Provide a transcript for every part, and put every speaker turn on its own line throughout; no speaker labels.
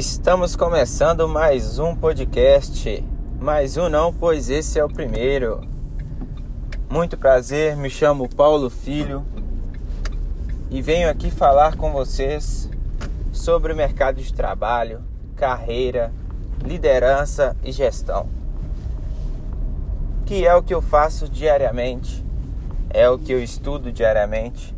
Estamos começando mais um podcast. Mais um não, pois esse é o primeiro. Muito prazer, me chamo Paulo Filho e venho aqui falar com vocês sobre o mercado de trabalho, carreira, liderança e gestão. Que é o que eu faço diariamente, é o que eu estudo diariamente.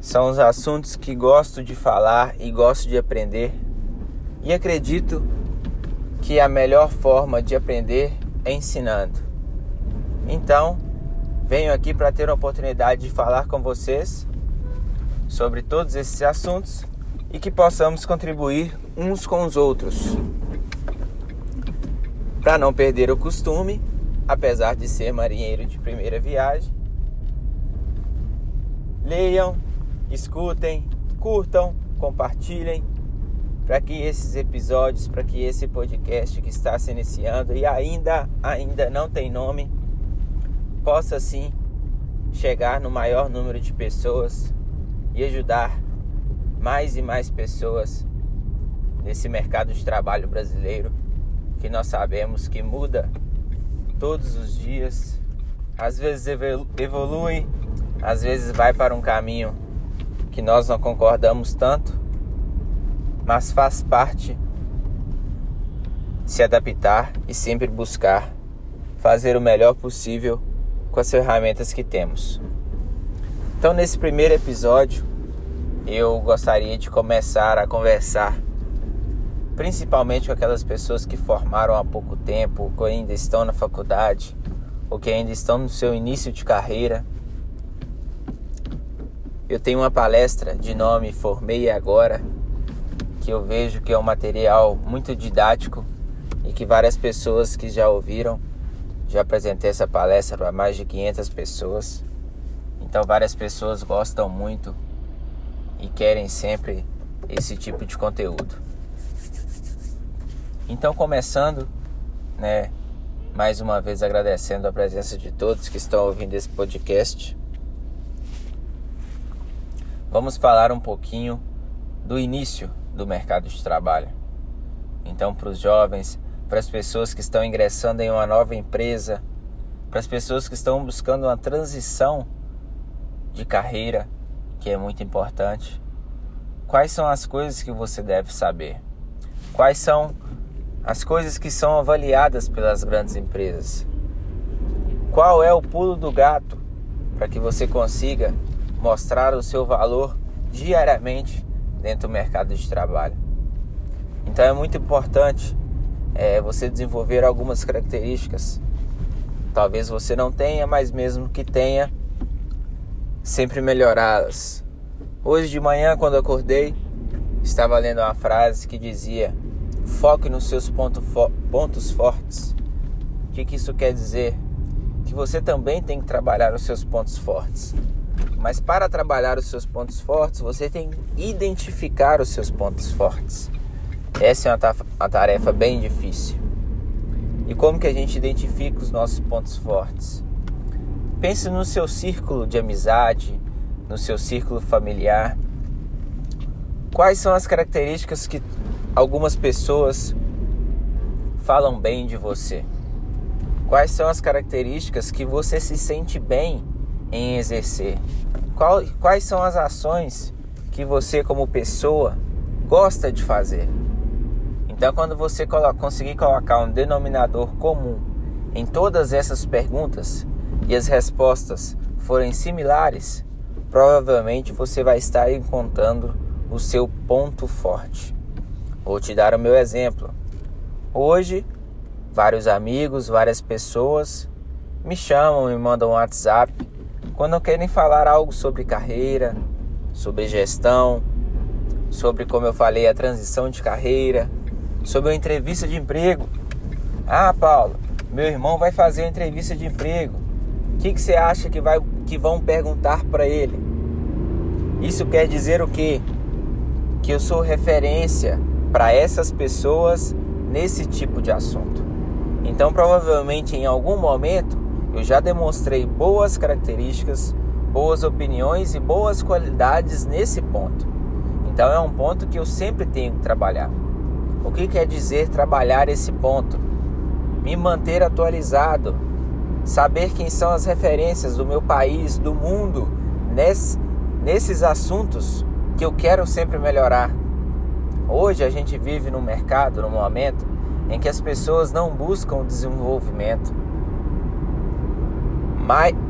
São os assuntos que gosto de falar e gosto de aprender e acredito que a melhor forma de aprender é ensinando. Então, venho aqui para ter a oportunidade de falar com vocês sobre todos esses assuntos e que possamos contribuir uns com os outros. Para não perder o costume, apesar de ser marinheiro de primeira viagem, leiam, escutem, curtam, compartilhem para que esses episódios, para que esse podcast que está se iniciando e ainda ainda não tem nome, possa sim chegar no maior número de pessoas e ajudar mais e mais pessoas nesse mercado de trabalho brasileiro que nós sabemos que muda todos os dias, às vezes evolui, às vezes vai para um caminho que nós não concordamos tanto, mas faz parte se adaptar e sempre buscar fazer o melhor possível com as ferramentas que temos. Então, nesse primeiro episódio, eu gostaria de começar a conversar principalmente com aquelas pessoas que formaram há pouco tempo, que ainda estão na faculdade, ou que ainda estão no seu início de carreira. Eu tenho uma palestra de nome Formei Agora, que eu vejo que é um material muito didático e que várias pessoas que já ouviram, já apresentei essa palestra para mais de 500 pessoas. Então várias pessoas gostam muito e querem sempre esse tipo de conteúdo. Então começando, né, mais uma vez agradecendo a presença de todos que estão ouvindo esse podcast. Vamos falar um pouquinho do início do mercado de trabalho. Então, para os jovens, para as pessoas que estão ingressando em uma nova empresa, para as pessoas que estão buscando uma transição de carreira, que é muito importante. Quais são as coisas que você deve saber? Quais são as coisas que são avaliadas pelas grandes empresas? Qual é o pulo do gato para que você consiga mostrar o seu valor diariamente dentro do mercado de trabalho. Então é muito importante é, você desenvolver algumas características. Talvez você não tenha, mas mesmo que tenha, sempre melhorá-las. Hoje de manhã, quando acordei, estava lendo uma frase que dizia: foque nos seus ponto fo pontos fortes. O que, que isso quer dizer? Que você também tem que trabalhar os seus pontos fortes. Mas para trabalhar os seus pontos fortes, você tem que identificar os seus pontos fortes. Essa é uma, uma tarefa bem difícil. E como que a gente identifica os nossos pontos fortes? Pense no seu círculo de amizade, no seu círculo familiar. Quais são as características que algumas pessoas falam bem de você? Quais são as características que você se sente bem em exercer? Qual, quais são as ações que você, como pessoa, gosta de fazer? Então, quando você conseguir colocar um denominador comum em todas essas perguntas e as respostas forem similares, provavelmente você vai estar encontrando o seu ponto forte. Vou te dar o meu exemplo. Hoje, vários amigos, várias pessoas me chamam, me mandam um WhatsApp quando querem falar algo sobre carreira, sobre gestão, sobre como eu falei a transição de carreira, sobre uma entrevista de emprego. Ah, Paulo, meu irmão vai fazer uma entrevista de emprego. O que, que você acha que, vai, que vão perguntar para ele? Isso quer dizer o quê? Que eu sou referência para essas pessoas nesse tipo de assunto. Então, provavelmente em algum momento eu já demonstrei boas características, boas opiniões e boas qualidades nesse ponto. Então é um ponto que eu sempre tenho que trabalhar. O que quer dizer trabalhar esse ponto? Me manter atualizado, saber quem são as referências do meu país, do mundo, nesse, nesses assuntos que eu quero sempre melhorar. Hoje a gente vive num mercado, num momento em que as pessoas não buscam desenvolvimento.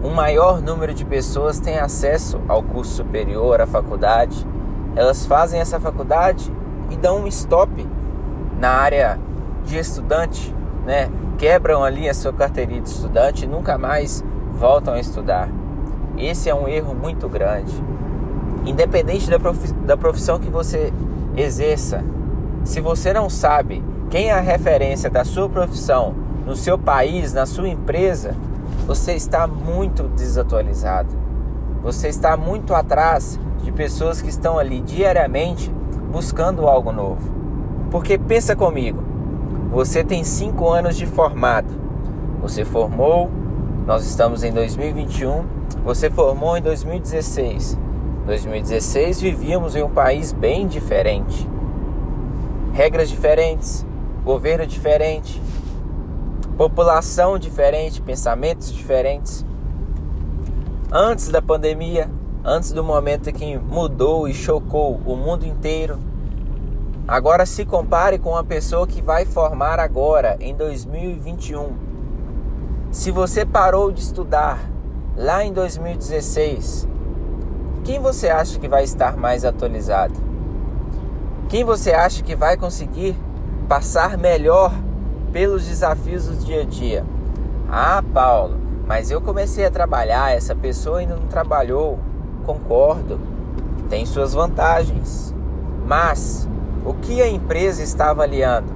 Um maior número de pessoas tem acesso ao curso superior, à faculdade. Elas fazem essa faculdade e dão um stop na área de estudante, né? Quebram ali a sua carteirinha de estudante e nunca mais voltam a estudar. Esse é um erro muito grande. Independente da profissão que você exerça, se você não sabe quem é a referência da sua profissão no seu país, na sua empresa, você está muito desatualizado. Você está muito atrás de pessoas que estão ali diariamente buscando algo novo. Porque pensa comigo, você tem cinco anos de formado. Você formou, nós estamos em 2021, você formou em 2016. 2016 vivíamos em um país bem diferente. Regras diferentes, governo diferente, população diferente, pensamentos diferentes. Antes da pandemia, antes do momento que mudou e chocou o mundo inteiro, agora se compare com uma pessoa que vai formar agora em 2021. Se você parou de estudar lá em 2016, quem você acha que vai estar mais atualizado? Quem você acha que vai conseguir passar melhor pelos desafios do dia a dia. Ah, Paulo, mas eu comecei a trabalhar, essa pessoa ainda não trabalhou. Concordo, tem suas vantagens. Mas o que a empresa está avaliando?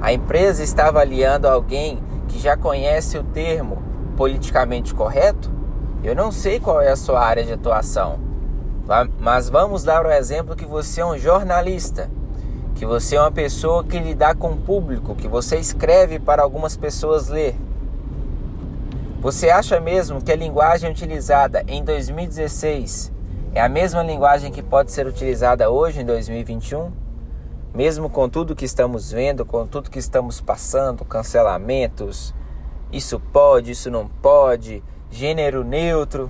A empresa está avaliando alguém que já conhece o termo politicamente correto? Eu não sei qual é a sua área de atuação, mas vamos dar o exemplo que você é um jornalista que você é uma pessoa que lidar com o público, que você escreve para algumas pessoas ler. Você acha mesmo que a linguagem utilizada em 2016 é a mesma linguagem que pode ser utilizada hoje em 2021? Mesmo com tudo que estamos vendo, com tudo que estamos passando, cancelamentos, isso pode, isso não pode, gênero neutro.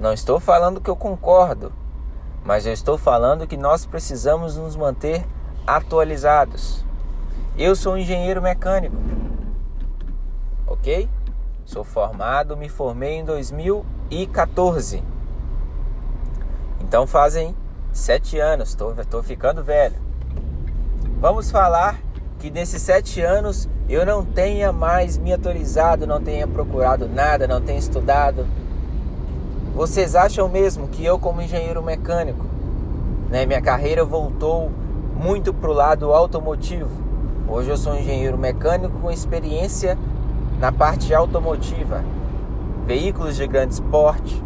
Não estou falando que eu concordo, mas eu estou falando que nós precisamos nos manter atualizados. Eu sou um engenheiro mecânico, ok? Sou formado, me formei em 2014. Então fazem sete anos, estou ficando velho. Vamos falar que nesses sete anos eu não tenha mais me atualizado, não tenha procurado nada, não tenha estudado. Vocês acham mesmo que eu, como engenheiro mecânico, né, minha carreira voltou muito para o lado automotivo. Hoje eu sou engenheiro mecânico com experiência na parte automotiva, veículos de grande porte,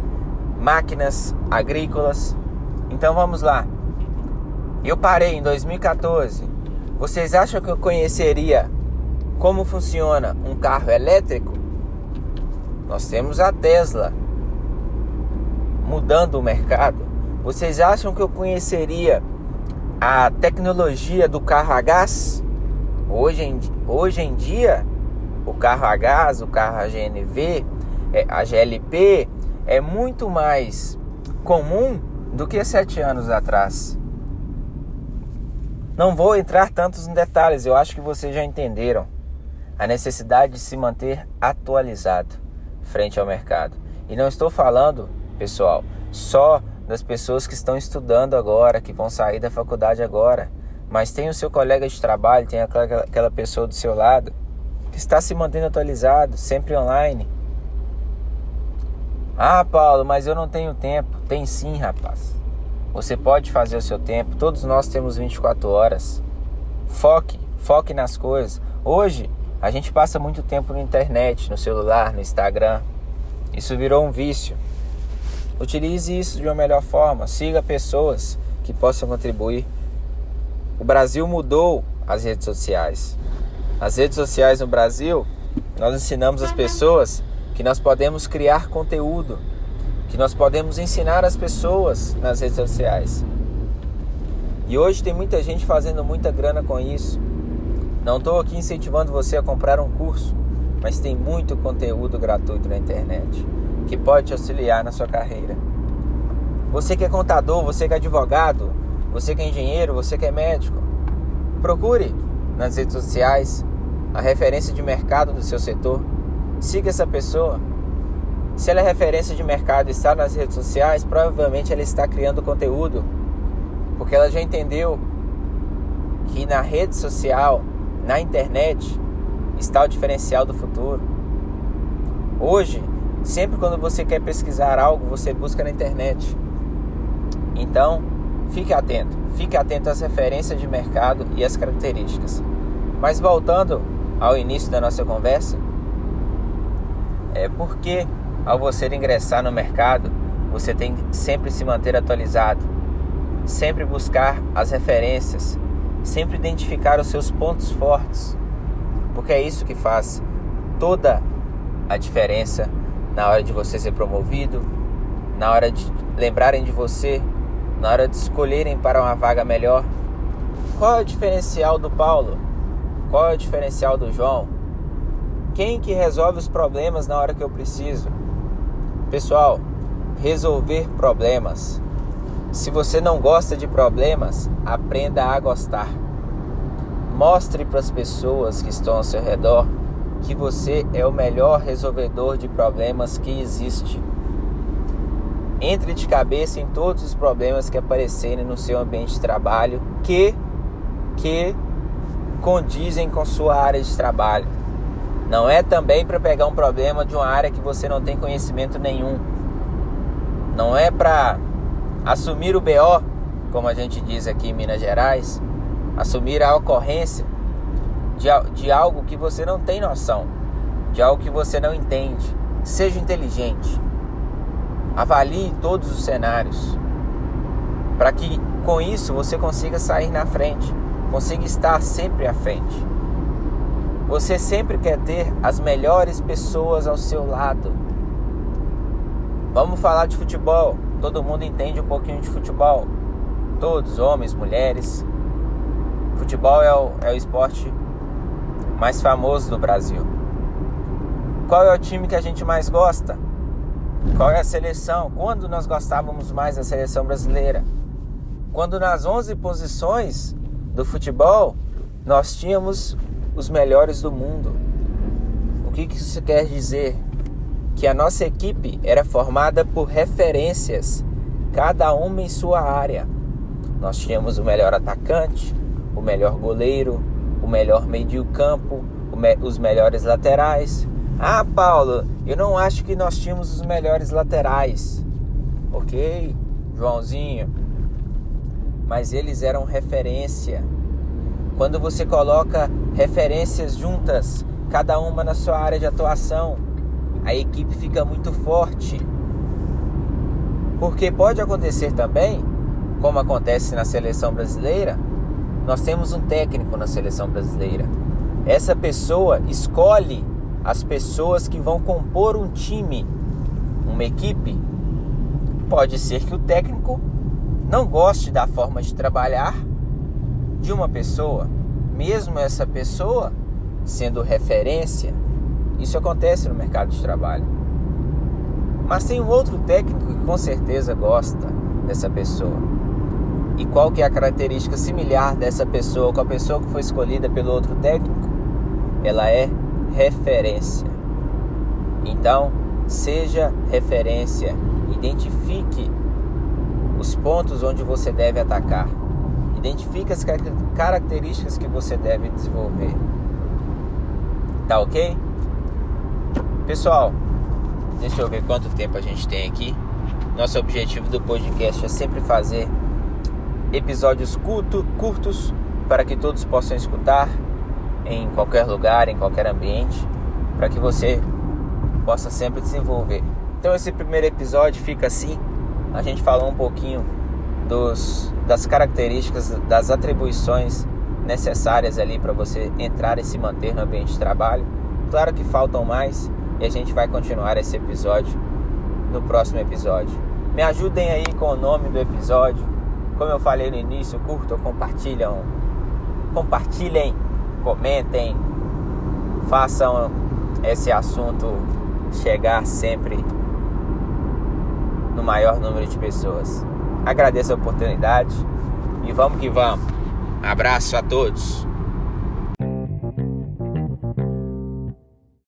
máquinas agrícolas. Então vamos lá. Eu parei em 2014. Vocês acham que eu conheceria como funciona um carro elétrico? Nós temos a Tesla mudando o mercado. Vocês acham que eu conheceria a tecnologia do carro a gás, hoje em, hoje em dia, o carro a gás, o carro a GNV, é, a GLP, é muito mais comum do que sete anos atrás. Não vou entrar tantos em detalhes, eu acho que vocês já entenderam a necessidade de se manter atualizado frente ao mercado. E não estou falando, pessoal, só das pessoas que estão estudando agora, que vão sair da faculdade agora, mas tem o seu colega de trabalho, tem aquela, aquela pessoa do seu lado que está se mantendo atualizado, sempre online. Ah, Paulo, mas eu não tenho tempo. Tem sim, rapaz. Você pode fazer o seu tempo. Todos nós temos 24 horas. Foque, foque nas coisas. Hoje, a gente passa muito tempo na internet, no celular, no Instagram. Isso virou um vício. Utilize isso de uma melhor forma, siga pessoas que possam contribuir. O Brasil mudou as redes sociais. As redes sociais no Brasil, nós ensinamos as pessoas que nós podemos criar conteúdo, que nós podemos ensinar as pessoas nas redes sociais. E hoje tem muita gente fazendo muita grana com isso. Não estou aqui incentivando você a comprar um curso, mas tem muito conteúdo gratuito na internet que pode te auxiliar na sua carreira. Você que é contador, você que é advogado, você que é engenheiro, você que é médico, procure nas redes sociais a referência de mercado do seu setor. Siga essa pessoa. Se ela é referência de mercado e está nas redes sociais, provavelmente ela está criando conteúdo, porque ela já entendeu que na rede social, na internet, está o diferencial do futuro. Hoje, sempre quando você quer pesquisar algo, você busca na internet. Então, fique atento, fique atento às referências de mercado e às características. Mas voltando ao início da nossa conversa, é porque ao você ingressar no mercado, você tem que sempre se manter atualizado, sempre buscar as referências, sempre identificar os seus pontos fortes, porque é isso que faz toda a diferença na hora de você ser promovido, na hora de lembrarem de você, na hora de escolherem para uma vaga melhor. Qual é o diferencial do Paulo? Qual é o diferencial do João? Quem que resolve os problemas na hora que eu preciso? Pessoal, resolver problemas. Se você não gosta de problemas, aprenda a gostar. Mostre para as pessoas que estão ao seu redor que você é o melhor resolvedor de problemas que existe. Entre de cabeça em todos os problemas que aparecerem no seu ambiente de trabalho que que condizem com sua área de trabalho. Não é também para pegar um problema de uma área que você não tem conhecimento nenhum. Não é para assumir o BO, como a gente diz aqui em Minas Gerais, assumir a ocorrência de, de algo que você não tem noção, de algo que você não entende. Seja inteligente. Avalie todos os cenários para que com isso você consiga sair na frente consiga estar sempre à frente. Você sempre quer ter as melhores pessoas ao seu lado. Vamos falar de futebol. Todo mundo entende um pouquinho de futebol. Todos, homens, mulheres. Futebol é o, é o esporte mais famoso do Brasil. Qual é o time que a gente mais gosta? Qual é a seleção? Quando nós gostávamos mais da seleção brasileira? Quando nas 11 posições do futebol, nós tínhamos os melhores do mundo. O que isso quer dizer? Que a nossa equipe era formada por referências, cada uma em sua área. Nós tínhamos o melhor atacante, o melhor goleiro, o melhor meio-campo, os melhores laterais. Ah, Paulo, eu não acho que nós tínhamos os melhores laterais. Ok, Joãozinho, mas eles eram referência. Quando você coloca referências juntas, cada uma na sua área de atuação, a equipe fica muito forte. Porque pode acontecer também, como acontece na seleção brasileira, nós temos um técnico na seleção brasileira. Essa pessoa escolhe as pessoas que vão compor um time, uma equipe. Pode ser que o técnico não goste da forma de trabalhar de uma pessoa, mesmo essa pessoa sendo referência, isso acontece no mercado de trabalho. Mas tem um outro técnico que com certeza gosta dessa pessoa. E qual que é a característica similar dessa pessoa com a pessoa que foi escolhida pelo outro técnico? Ela é referência. Então, seja referência, identifique os pontos onde você deve atacar. Identifique as características que você deve desenvolver. Tá ok? Pessoal, deixa eu ver quanto tempo a gente tem aqui. Nosso objetivo do podcast é sempre fazer episódios curto, curtos para que todos possam escutar em qualquer lugar, em qualquer ambiente, para que você possa sempre desenvolver. Então esse primeiro episódio fica assim a gente falou um pouquinho dos, das características, das atribuições necessárias ali para você entrar e se manter no ambiente de trabalho. Claro que faltam mais e a gente vai continuar esse episódio no próximo episódio. Me ajudem aí com o nome do episódio, como eu falei no início, curtam, compartilham, compartilhem, comentem, façam esse assunto chegar sempre no maior número de pessoas. Agradeço a oportunidade e vamos que vamos. Abraço a todos.